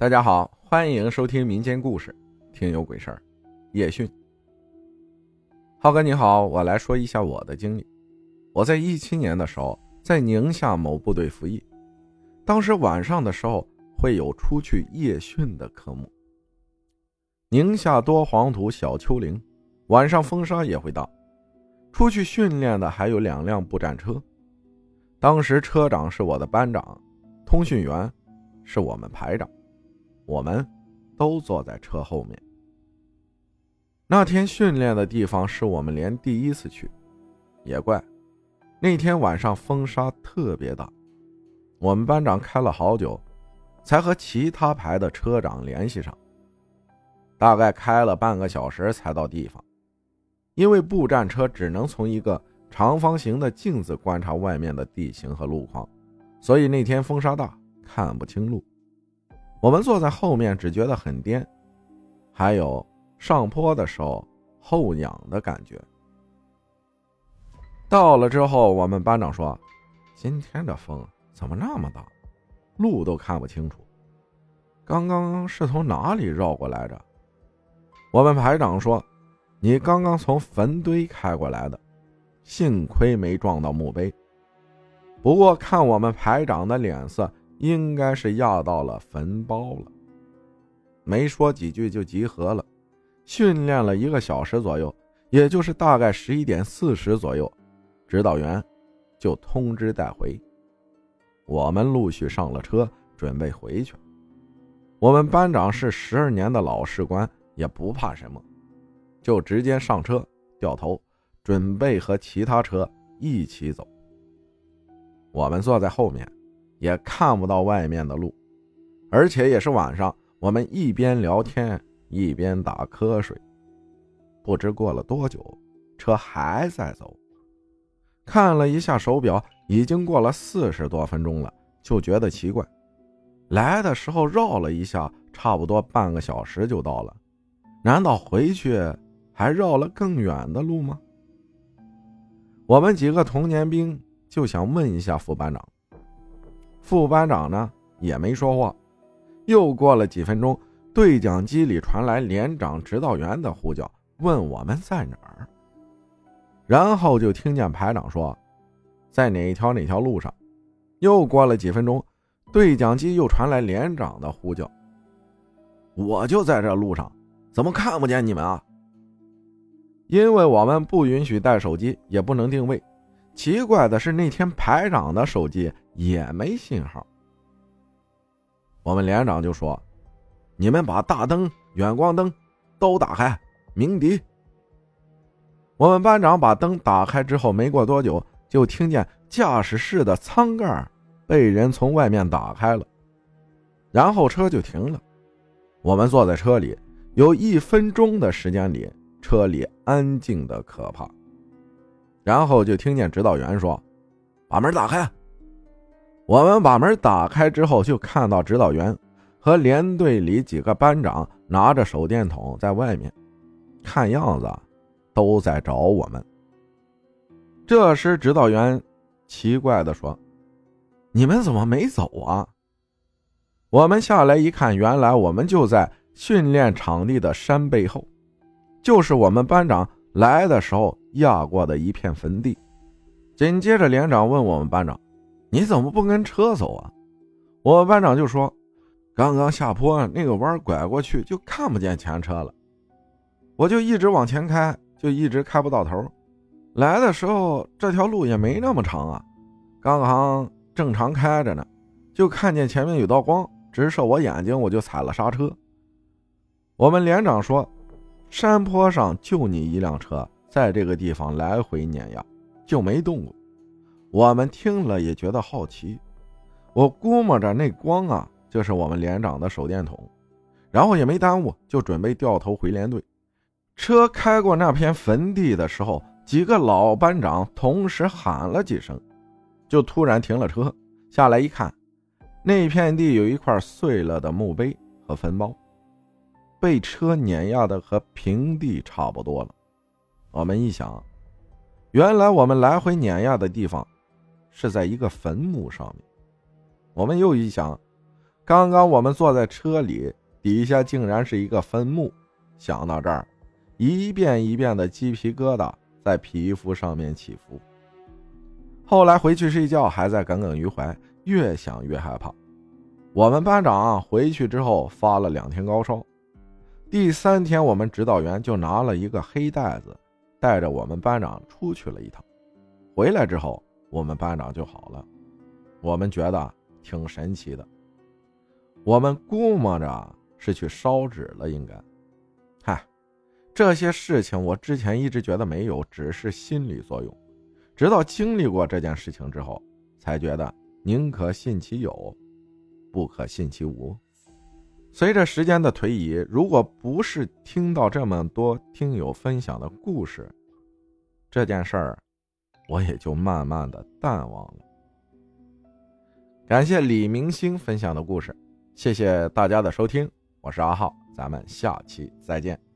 大家好，欢迎收听民间故事，听有鬼事儿。夜训，浩哥你好，我来说一下我的经历。我在一七年的时候，在宁夏某部队服役，当时晚上的时候会有出去夜训的科目。宁夏多黄土小丘陵，晚上风沙也会大，出去训练的还有两辆步战车。当时车长是我的班长，通讯员是我们排长。我们都坐在车后面。那天训练的地方是我们连第一次去，也怪，那天晚上风沙特别大，我们班长开了好久，才和其他排的车长联系上。大概开了半个小时才到地方，因为步战车只能从一个长方形的镜子观察外面的地形和路况，所以那天风沙大，看不清路。我们坐在后面，只觉得很颠，还有上坡的时候后仰的感觉。到了之后，我们班长说：“今天这风怎么那么大，路都看不清楚。刚刚是从哪里绕过来着？”我们排长说：“你刚刚从坟堆开过来的，幸亏没撞到墓碑。不过看我们排长的脸色。”应该是压到了坟包了，没说几句就集合了。训练了一个小时左右，也就是大概十一点四十左右，指导员就通知带回。我们陆续上了车，准备回去。我们班长是十二年的老士官，也不怕什么，就直接上车掉头，准备和其他车一起走。我们坐在后面。也看不到外面的路，而且也是晚上。我们一边聊天一边打瞌睡。不知过了多久，车还在走。看了一下手表，已经过了四十多分钟了，就觉得奇怪。来的时候绕了一下，差不多半个小时就到了。难道回去还绕了更远的路吗？我们几个童年兵就想问一下副班长。副班长呢也没说话。又过了几分钟，对讲机里传来连长、指导员的呼叫，问我们在哪儿。然后就听见排长说：“在哪一条哪条路上。”又过了几分钟，对讲机又传来连长的呼叫：“我就在这路上，怎么看不见你们啊？”因为我们不允许带手机，也不能定位。奇怪的是，那天排长的手机。也没信号。我们连长就说：“你们把大灯、远光灯都打开，鸣笛。”我们班长把灯打开之后，没过多久，就听见驾驶室的舱盖被人从外面打开了，然后车就停了。我们坐在车里，有一分钟的时间里，车里安静的可怕。然后就听见指导员说：“把门打开。”我们把门打开之后，就看到指导员和连队里几个班长拿着手电筒在外面，看样子都在找我们。这时，指导员奇怪的说：“你们怎么没走啊？”我们下来一看，原来我们就在训练场地的山背后，就是我们班长来的时候压过的一片坟地。紧接着，连长问我们班长。你怎么不跟车走啊？我班长就说：“刚刚下坡那个弯拐过去就看不见前车了，我就一直往前开，就一直开不到头。来的时候这条路也没那么长啊，刚刚正常开着呢，就看见前面有道光直射我眼睛，我就踩了刹车。”我们连长说：“山坡上就你一辆车在这个地方来回碾压，就没动过。”我们听了也觉得好奇，我估摸着那光啊，就是我们连长的手电筒，然后也没耽误，就准备掉头回连队。车开过那片坟地的时候，几个老班长同时喊了几声，就突然停了车，下来一看，那片地有一块碎了的墓碑和坟包，被车碾压的和平地差不多了。我们一想，原来我们来回碾压的地方。是在一个坟墓上面，我们又一想，刚刚我们坐在车里，底下竟然是一个坟墓。想到这儿，一遍一遍的鸡皮疙瘩在皮肤上面起伏。后来回去睡觉，还在耿耿于怀，越想越害怕。我们班长回去之后发了两天高烧，第三天我们指导员就拿了一个黑袋子，带着我们班长出去了一趟。回来之后，我们班长就好了，我们觉得挺神奇的。我们估摸着是去烧纸了，应该。嗨，这些事情我之前一直觉得没有，只是心理作用。直到经历过这件事情之后，才觉得宁可信其有，不可信其无。随着时间的推移，如果不是听到这么多听友分享的故事，这件事儿我也就慢慢的淡忘了。感谢李明星分享的故事，谢谢大家的收听。我是阿浩，咱们下期再见。